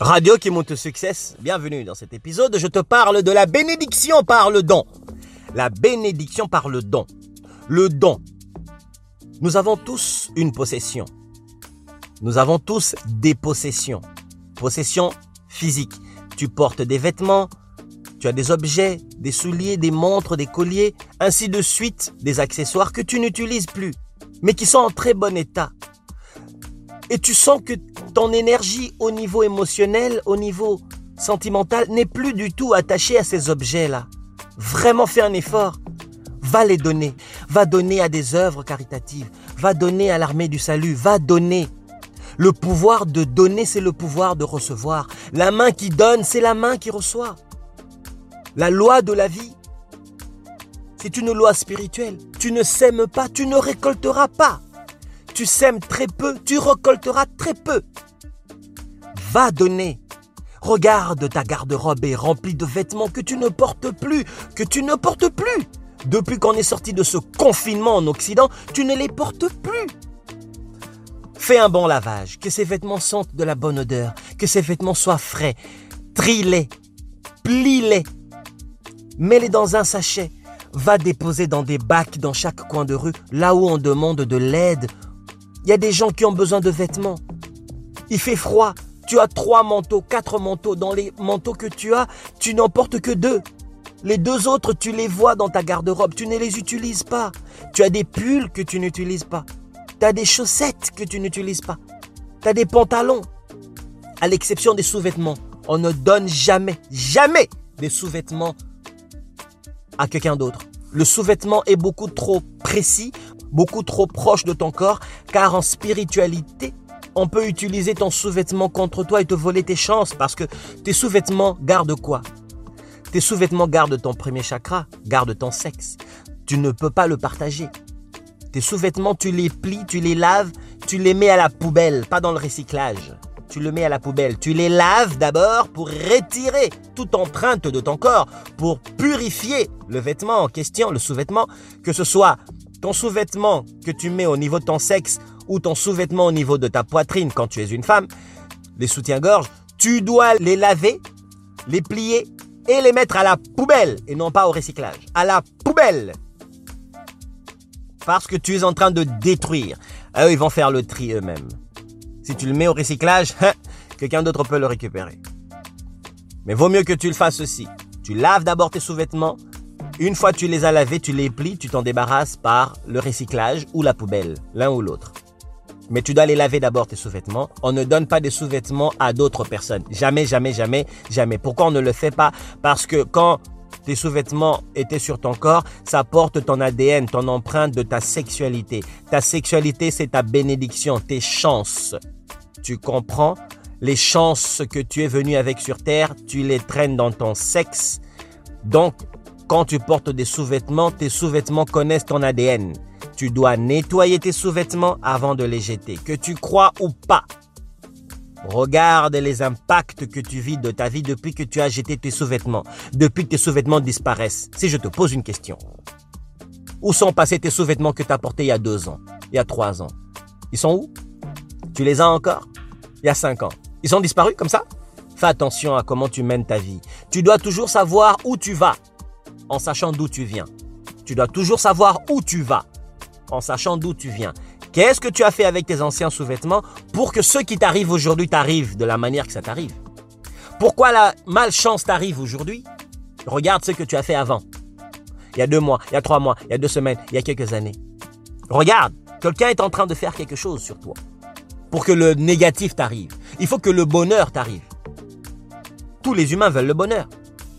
Radio qui monte au succès, bienvenue dans cet épisode. Je te parle de la bénédiction par le don. La bénédiction par le don. Le don. Nous avons tous une possession. Nous avons tous des possessions. Possession physique. Tu portes des vêtements, tu as des objets, des souliers, des montres, des colliers, ainsi de suite, des accessoires que tu n'utilises plus, mais qui sont en très bon état. Et tu sens que ton énergie au niveau émotionnel, au niveau sentimental, n'est plus du tout attachée à ces objets-là. Vraiment fais un effort. Va les donner. Va donner à des œuvres caritatives. Va donner à l'armée du salut. Va donner. Le pouvoir de donner, c'est le pouvoir de recevoir. La main qui donne, c'est la main qui reçoit. La loi de la vie, c'est une loi spirituelle. Tu ne sèmes pas, tu ne récolteras pas. Tu sèmes très peu, tu récolteras très peu va donner. Regarde, ta garde-robe est remplie de vêtements que tu ne portes plus, que tu ne portes plus. Depuis qu'on est sorti de ce confinement en Occident, tu ne les portes plus. Fais un bon lavage, que ces vêtements sentent de la bonne odeur, que ces vêtements soient frais. Trie-les, plie-les, mets-les dans un sachet. Va déposer dans des bacs dans chaque coin de rue, là où on demande de l'aide. Il y a des gens qui ont besoin de vêtements. Il fait froid, tu as trois manteaux, quatre manteaux. Dans les manteaux que tu as, tu n'en portes que deux. Les deux autres, tu les vois dans ta garde-robe. Tu ne les utilises pas. Tu as des pulls que tu n'utilises pas. Tu as des chaussettes que tu n'utilises pas. Tu as des pantalons. À l'exception des sous-vêtements. On ne donne jamais, jamais des sous-vêtements à quelqu'un d'autre. Le sous-vêtement est beaucoup trop précis, beaucoup trop proche de ton corps, car en spiritualité, on peut utiliser ton sous-vêtement contre toi et te voler tes chances parce que tes sous-vêtements gardent quoi? Tes sous-vêtements gardent ton premier chakra, gardent ton sexe. Tu ne peux pas le partager. Tes sous-vêtements, tu les plies, tu les laves, tu les mets à la poubelle, pas dans le recyclage. Tu le mets à la poubelle. Tu les laves d'abord pour retirer toute empreinte de ton corps, pour purifier le vêtement en question, le sous-vêtement, que ce soit ton sous-vêtement que tu mets au niveau de ton sexe ou ton sous-vêtement au niveau de ta poitrine quand tu es une femme, les soutiens-gorge, tu dois les laver, les plier et les mettre à la poubelle et non pas au recyclage. À la poubelle. Parce que tu es en train de détruire. eux, ils vont faire le tri eux-mêmes. Si tu le mets au recyclage, hein, quelqu'un d'autre peut le récupérer. Mais vaut mieux que tu le fasses aussi. Tu laves d'abord tes sous-vêtements. Une fois que tu les as lavés, tu les plies, tu t'en débarrasses par le recyclage ou la poubelle, l'un ou l'autre. Mais tu dois les laver d'abord tes sous-vêtements. On ne donne pas des sous-vêtements à d'autres personnes. Jamais, jamais, jamais, jamais. Pourquoi on ne le fait pas? Parce que quand tes sous-vêtements étaient sur ton corps, ça porte ton ADN, ton empreinte de ta sexualité. Ta sexualité, c'est ta bénédiction, tes chances. Tu comprends? Les chances que tu es venu avec sur Terre, tu les traînes dans ton sexe. Donc, quand tu portes des sous-vêtements, tes sous-vêtements connaissent ton ADN. Tu dois nettoyer tes sous-vêtements avant de les jeter, que tu crois ou pas. Regarde les impacts que tu vis de ta vie depuis que tu as jeté tes sous-vêtements, depuis que tes sous-vêtements disparaissent. Si je te pose une question, où sont passés tes sous-vêtements que tu as portés il y a deux ans, il y a trois ans? Ils sont où? Tu les as encore? Il y a cinq ans. Ils sont disparus comme ça? Fais attention à comment tu mènes ta vie. Tu dois toujours savoir où tu vas en sachant d'où tu viens. Tu dois toujours savoir où tu vas en sachant d'où tu viens. Qu'est-ce que tu as fait avec tes anciens sous-vêtements pour que ce qui t'arrive aujourd'hui t'arrive de la manière que ça t'arrive? Pourquoi la malchance t'arrive aujourd'hui? Regarde ce que tu as fait avant. Il y a deux mois, il y a trois mois, il y a deux semaines, il y a quelques années. Regarde, quelqu'un est en train de faire quelque chose sur toi pour que le négatif t'arrive. Il faut que le bonheur t'arrive. Tous les humains veulent le bonheur.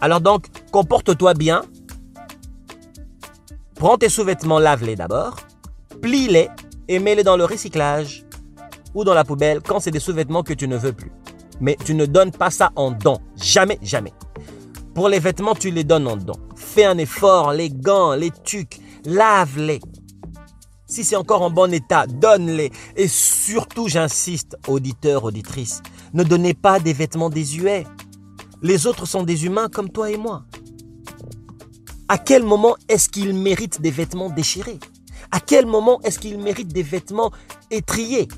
Alors donc, comporte-toi bien. Prends tes sous-vêtements, lave-les d'abord plie-les et mets-les dans le recyclage ou dans la poubelle quand c'est des sous-vêtements que tu ne veux plus. Mais tu ne donnes pas ça en don. Jamais, jamais. Pour les vêtements, tu les donnes en don. Fais un effort, les gants, les tucs, lave-les. Si c'est encore en bon état, donne-les. Et surtout, j'insiste, auditeurs, auditrices, ne donnez pas des vêtements désuets. Les autres sont des humains comme toi et moi. À quel moment est-ce qu'ils méritent des vêtements déchirés? À quel moment est-ce qu'il mérite des vêtements étriés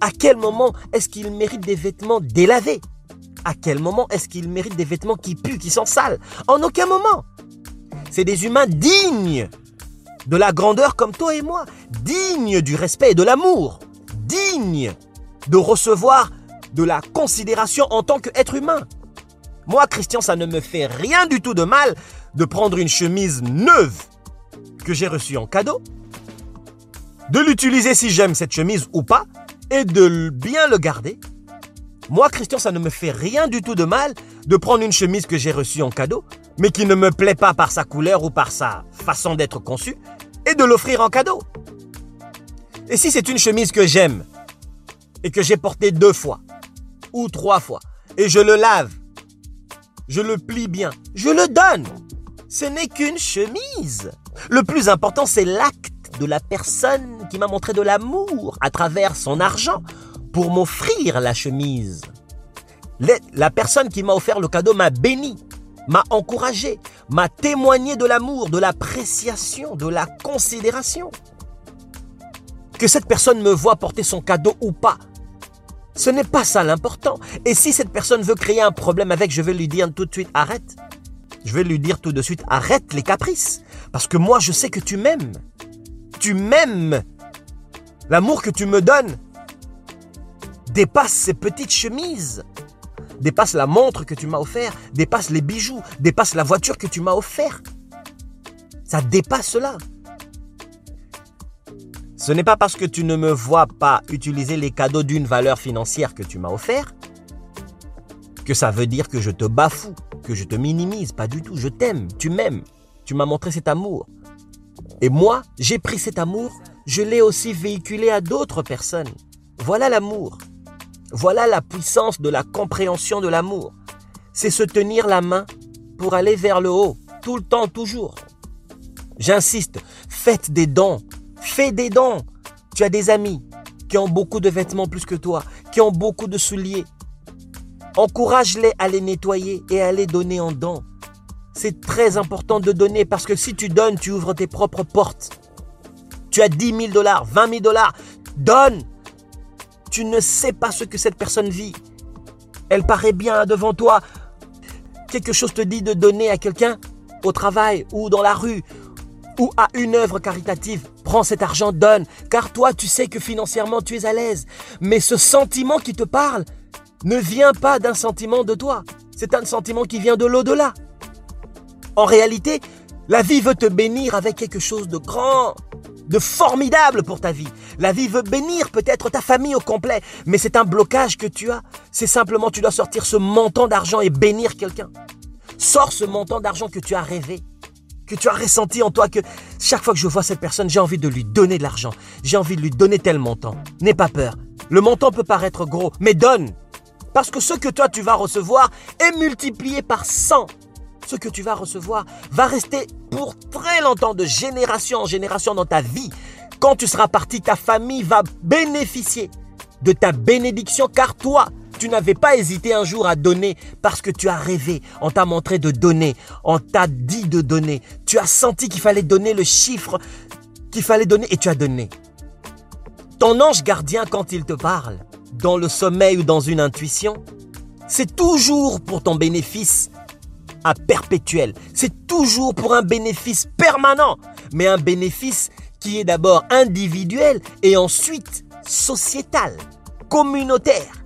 À quel moment est-ce qu'il mérite des vêtements délavés? À quel moment est-ce qu'ils méritent des vêtements qui puent, qui sont sales? En aucun moment. C'est des humains dignes de la grandeur comme toi et moi, dignes du respect et de l'amour, dignes de recevoir de la considération en tant qu'être humain. Moi, Christian, ça ne me fait rien du tout de mal de prendre une chemise neuve que j'ai reçue en cadeau, de l'utiliser si j'aime cette chemise ou pas, et de bien le garder. Moi, Christian, ça ne me fait rien du tout de mal de prendre une chemise que j'ai reçue en cadeau, mais qui ne me plaît pas par sa couleur ou par sa façon d'être conçue, et de l'offrir en cadeau. Et si c'est une chemise que j'aime, et que j'ai portée deux fois, ou trois fois, et je le lave, je le plie bien, je le donne. Ce n'est qu'une chemise. Le plus important, c'est l'acte de la personne qui m'a montré de l'amour à travers son argent pour m'offrir la chemise. La personne qui m'a offert le cadeau m'a béni, m'a encouragé, m'a témoigné de l'amour, de l'appréciation, de la considération. Que cette personne me voit porter son cadeau ou pas, ce n'est pas ça l'important. Et si cette personne veut créer un problème avec, je vais lui dire tout de suite arrête. Je vais lui dire tout de suite arrête les caprices. Parce que moi, je sais que tu m'aimes. Tu m'aimes. L'amour que tu me donnes dépasse ces petites chemises, dépasse la montre que tu m'as offert, dépasse les bijoux, dépasse la voiture que tu m'as offert. Ça dépasse cela. Ce n'est pas parce que tu ne me vois pas utiliser les cadeaux d'une valeur financière que tu m'as offert que ça veut dire que je te bafoue, que je te minimise. Pas du tout. Je t'aime, tu m'aimes. Tu m'as montré cet amour. Et moi, j'ai pris cet amour, je l'ai aussi véhiculé à d'autres personnes. Voilà l'amour. Voilà la puissance de la compréhension de l'amour. C'est se tenir la main pour aller vers le haut, tout le temps, toujours. J'insiste, faites des dons, Fais des dons. Tu as des amis qui ont beaucoup de vêtements plus que toi, qui ont beaucoup de souliers. Encourage-les à les nettoyer et à les donner en dons. C'est très important de donner parce que si tu donnes, tu ouvres tes propres portes. Tu as 10 000 dollars, 20 000 dollars. Donne. Tu ne sais pas ce que cette personne vit. Elle paraît bien devant toi. Quelque chose te dit de donner à quelqu'un au travail ou dans la rue ou à une œuvre caritative. Prends cet argent, donne, car toi tu sais que financièrement tu es à l'aise. Mais ce sentiment qui te parle ne vient pas d'un sentiment de toi, c'est un sentiment qui vient de l'au-delà. En réalité, la vie veut te bénir avec quelque chose de grand, de formidable pour ta vie. La vie veut bénir peut-être ta famille au complet, mais c'est un blocage que tu as. C'est simplement tu dois sortir ce montant d'argent et bénir quelqu'un. Sors ce montant d'argent que tu as rêvé que tu as ressenti en toi que chaque fois que je vois cette personne, j'ai envie de lui donner de l'argent. J'ai envie de lui donner tel montant. N'aie pas peur. Le montant peut paraître gros, mais donne. Parce que ce que toi tu vas recevoir est multiplié par 100. Ce que tu vas recevoir va rester pour très longtemps, de génération en génération dans ta vie. Quand tu seras parti, ta famille va bénéficier de ta bénédiction car toi, tu n'avais pas hésité un jour à donner parce que tu as rêvé, on t'a montré de donner, on t'a dit de donner, tu as senti qu'il fallait donner le chiffre qu'il fallait donner et tu as donné. Ton ange gardien, quand il te parle, dans le sommeil ou dans une intuition, c'est toujours pour ton bénéfice à perpétuel. C'est toujours pour un bénéfice permanent, mais un bénéfice qui est d'abord individuel et ensuite sociétal, communautaire.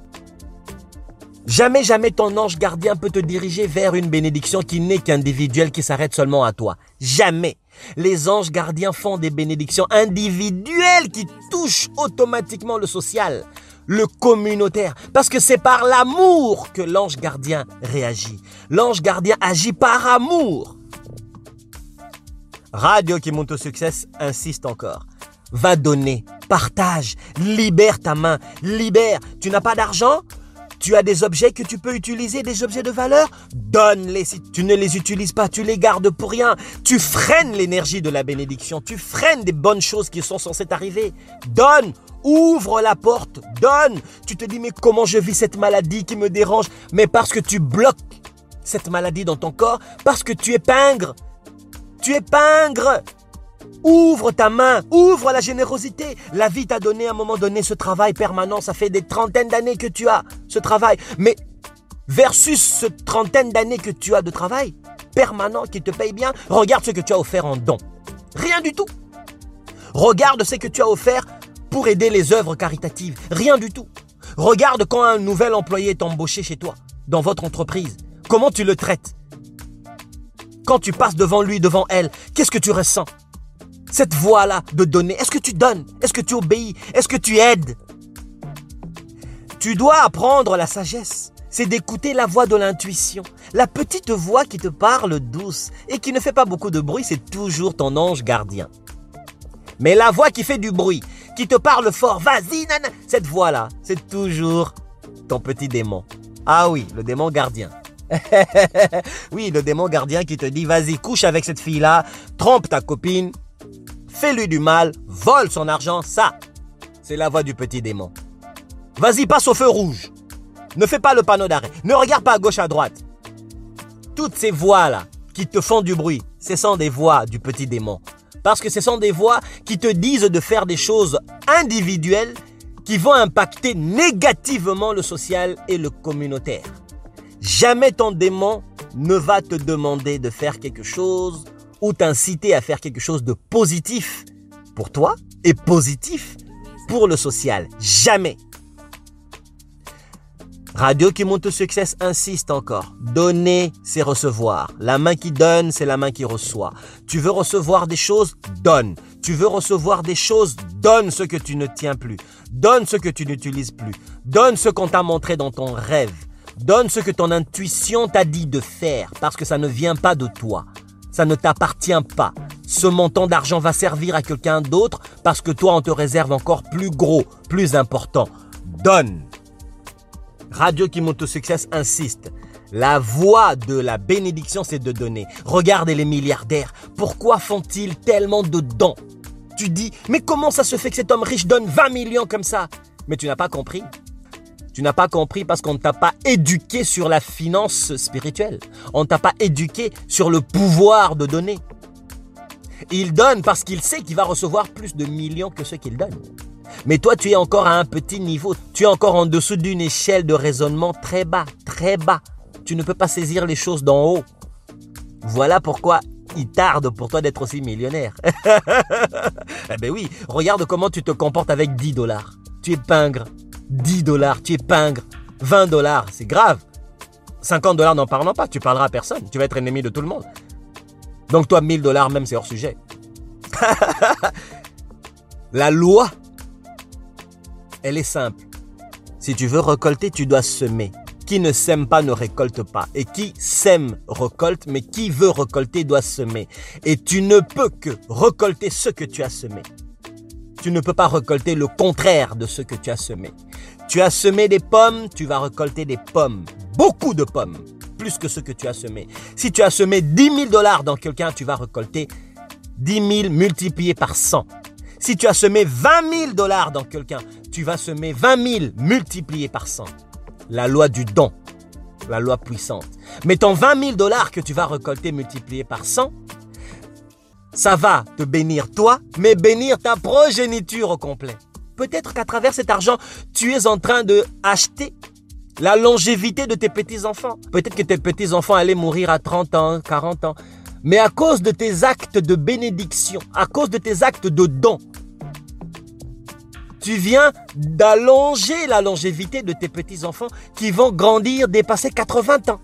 Jamais, jamais ton ange gardien peut te diriger vers une bénédiction qui n'est qu'individuelle, qui s'arrête seulement à toi. Jamais. Les anges gardiens font des bénédictions individuelles qui touchent automatiquement le social, le communautaire, parce que c'est par l'amour que l'ange gardien réagit. L'ange gardien agit par amour. Radio qui monte au succès insiste encore. Va donner, partage, libère ta main, libère. Tu n'as pas d'argent? Tu as des objets que tu peux utiliser, des objets de valeur? Donne-les. Si tu ne les utilises pas, tu les gardes pour rien. Tu freines l'énergie de la bénédiction. Tu freines des bonnes choses qui sont censées arriver. Donne. Ouvre la porte. Donne. Tu te dis, mais comment je vis cette maladie qui me dérange? Mais parce que tu bloques cette maladie dans ton corps, parce que tu es pingre. Tu es pingre. Ouvre ta main, ouvre la générosité. La vie t'a donné à un moment donné ce travail permanent. Ça fait des trentaines d'années que tu as ce travail. Mais versus cette trentaine d'années que tu as de travail permanent qui te paye bien, regarde ce que tu as offert en don. Rien du tout. Regarde ce que tu as offert pour aider les œuvres caritatives. Rien du tout. Regarde quand un nouvel employé est embauché chez toi, dans votre entreprise. Comment tu le traites? Quand tu passes devant lui, devant elle, qu'est-ce que tu ressens? Cette voix-là de donner, est-ce que tu donnes? Est-ce que tu obéis? Est-ce que tu aides? Tu dois apprendre la sagesse c'est d'écouter la voix de l'intuition. La petite voix qui te parle douce et qui ne fait pas beaucoup de bruit, c'est toujours ton ange gardien. Mais la voix qui fait du bruit, qui te parle fort, vas-y, nana, cette voix-là, c'est toujours ton petit démon. Ah oui, le démon gardien. oui, le démon gardien qui te dit, vas-y, couche avec cette fille-là, trompe ta copine, fais-lui du mal, vole son argent, ça, c'est la voix du petit démon. Vas-y, passe au feu rouge. Ne fais pas le panneau d'arrêt. Ne regarde pas à gauche, à droite. Toutes ces voix-là qui te font du bruit, ce sont des voix du petit démon. Parce que ce sont des voix qui te disent de faire des choses individuelles qui vont impacter négativement le social et le communautaire. Jamais ton démon ne va te demander de faire quelque chose ou t'inciter à faire quelque chose de positif pour toi et positif pour le social. Jamais. Radio qui monte au succès insiste encore. Donner, c'est recevoir. La main qui donne, c'est la main qui reçoit. Tu veux recevoir des choses, donne. Tu veux recevoir des choses, donne ce que tu ne tiens plus. Donne ce que tu n'utilises plus. Donne ce qu'on t'a montré dans ton rêve. Donne ce que ton intuition t'a dit de faire parce que ça ne vient pas de toi. Ça ne t'appartient pas. Ce montant d'argent va servir à quelqu'un d'autre parce que toi on te réserve encore plus gros, plus important. Donne. Radio au succès insiste. La voie de la bénédiction, c'est de donner. Regardez les milliardaires. Pourquoi font-ils tellement de dons? Tu dis, mais comment ça se fait que cet homme riche donne 20 millions comme ça? Mais tu n'as pas compris. Tu n'as pas compris parce qu'on ne t'a pas éduqué sur la finance spirituelle. On ne t'a pas éduqué sur le pouvoir de donner. Il donne parce qu'il sait qu'il va recevoir plus de millions que ce qu'il donne. Mais toi, tu es encore à un petit niveau. Tu es encore en dessous d'une échelle de raisonnement très bas, très bas. Tu ne peux pas saisir les choses d'en haut. Voilà pourquoi il tarde pour toi d'être aussi millionnaire. eh ben oui, regarde comment tu te comportes avec 10 dollars. Tu es pingre. 10 dollars, tu es pingre. 20 dollars, c'est grave. 50 dollars, n'en parlons pas, tu parleras à personne. Tu vas être ennemi de tout le monde. Donc toi, 1000 dollars même, c'est hors sujet. La loi elle est simple. Si tu veux récolter, tu dois semer. Qui ne sème pas ne récolte pas. Et qui sème récolte, mais qui veut récolter doit semer. Et tu ne peux que récolter ce que tu as semé. Tu ne peux pas récolter le contraire de ce que tu as semé. Tu as semé des pommes, tu vas récolter des pommes. Beaucoup de pommes. Plus que ce que tu as semé. Si tu as semé 10 000 dollars dans quelqu'un, tu vas récolter 10 000 multiplié par 100. Si tu as semé 20 000 dollars dans quelqu'un, tu vas semer 20 000 multiplié par 100. La loi du don, la loi puissante. Mais ton 20 000 dollars que tu vas récolter multiplié par 100, ça va te bénir toi, mais bénir ta progéniture au complet. Peut-être qu'à travers cet argent, tu es en train de acheter la longévité de tes petits-enfants. Peut-être que tes petits-enfants allaient mourir à 30 ans, 40 ans. Mais à cause de tes actes de bénédiction, à cause de tes actes de don, tu viens d'allonger la longévité de tes petits-enfants qui vont grandir, dépasser 80 ans,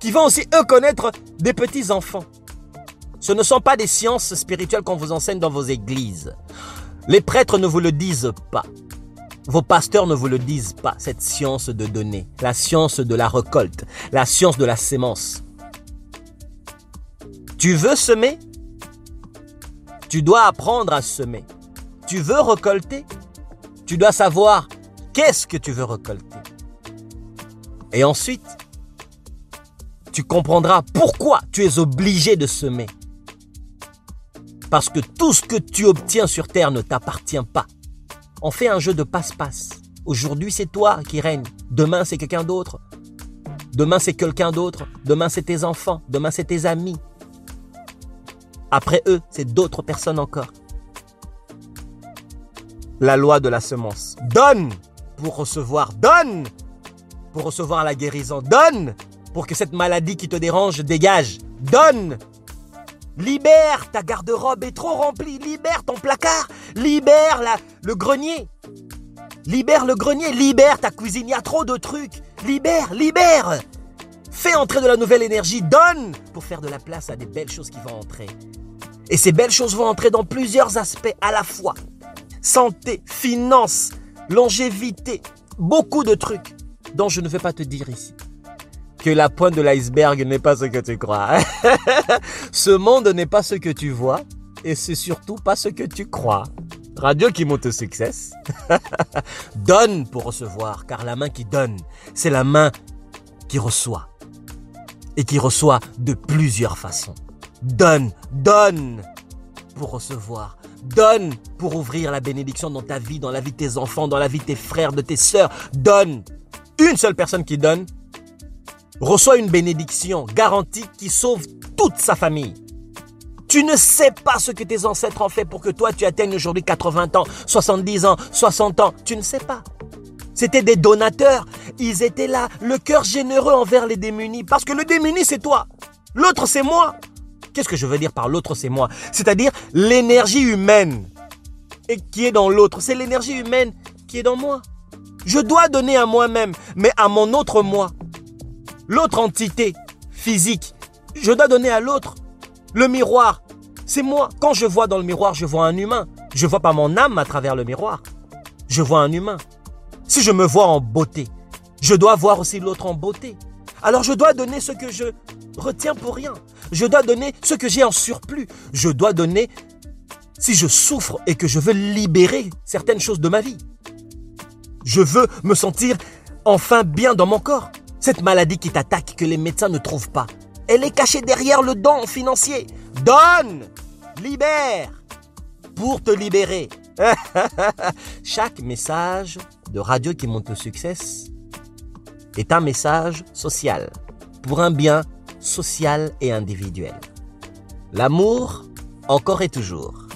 qui vont aussi, eux, connaître des petits-enfants. Ce ne sont pas des sciences spirituelles qu'on vous enseigne dans vos églises. Les prêtres ne vous le disent pas. Vos pasteurs ne vous le disent pas, cette science de donner, la science de la récolte, la science de la sémence. Tu veux semer? Tu dois apprendre à semer. Tu veux récolter? Tu dois savoir qu'est-ce que tu veux récolter. Et ensuite, tu comprendras pourquoi tu es obligé de semer. Parce que tout ce que tu obtiens sur terre ne t'appartient pas. On fait un jeu de passe-passe. Aujourd'hui, c'est toi qui règne. Demain, c'est quelqu'un d'autre. Demain, c'est quelqu'un d'autre. Demain, c'est tes enfants. Demain, c'est tes amis. Après eux, c'est d'autres personnes encore. La loi de la semence. Donne pour recevoir. Donne pour recevoir la guérison. Donne pour que cette maladie qui te dérange dégage. Donne. Libère, ta garde-robe est trop remplie. Libère ton placard. Libère le grenier. Libère le grenier. Libère ta cuisine. Il y a trop de trucs. Libère, libère. Fais entrer de la nouvelle énergie. Donne pour faire de la place à des belles choses qui vont entrer. Et ces belles choses vont entrer dans plusieurs aspects à la fois. Santé, finances, longévité, beaucoup de trucs dont je ne vais pas te dire ici. Que la pointe de l'iceberg n'est pas ce que tu crois. ce monde n'est pas ce que tu vois et c'est surtout pas ce que tu crois. Radio qui monte au succès. donne pour recevoir, car la main qui donne, c'est la main qui reçoit. Et qui reçoit de plusieurs façons. Donne, donne pour recevoir. Donne pour ouvrir la bénédiction dans ta vie, dans la vie de tes enfants, dans la vie de tes frères, de tes sœurs. Donne. Une seule personne qui donne reçoit une bénédiction garantie qui sauve toute sa famille. Tu ne sais pas ce que tes ancêtres ont fait pour que toi tu atteignes aujourd'hui 80 ans, 70 ans, 60 ans. Tu ne sais pas. C'était des donateurs. Ils étaient là, le cœur généreux envers les démunis. Parce que le démuni, c'est toi. L'autre, c'est moi. Qu'est-ce que je veux dire par l'autre, c'est moi? C'est-à-dire l'énergie humaine et qui est dans l'autre. C'est l'énergie humaine qui est dans moi. Je dois donner à moi-même, mais à mon autre moi. L'autre entité physique, je dois donner à l'autre. Le miroir, c'est moi. Quand je vois dans le miroir, je vois un humain. Je vois pas mon âme à travers le miroir. Je vois un humain. Si je me vois en beauté, je dois voir aussi l'autre en beauté. Alors je dois donner ce que je retiens pour rien. Je dois donner ce que j'ai en surplus. Je dois donner si je souffre et que je veux libérer certaines choses de ma vie. Je veux me sentir enfin bien dans mon corps. Cette maladie qui t'attaque, que les médecins ne trouvent pas, elle est cachée derrière le don financier. Donne, libère, pour te libérer. Chaque message de radio qui monte au succès est un message social pour un bien social et individuel. L'amour, encore et toujours.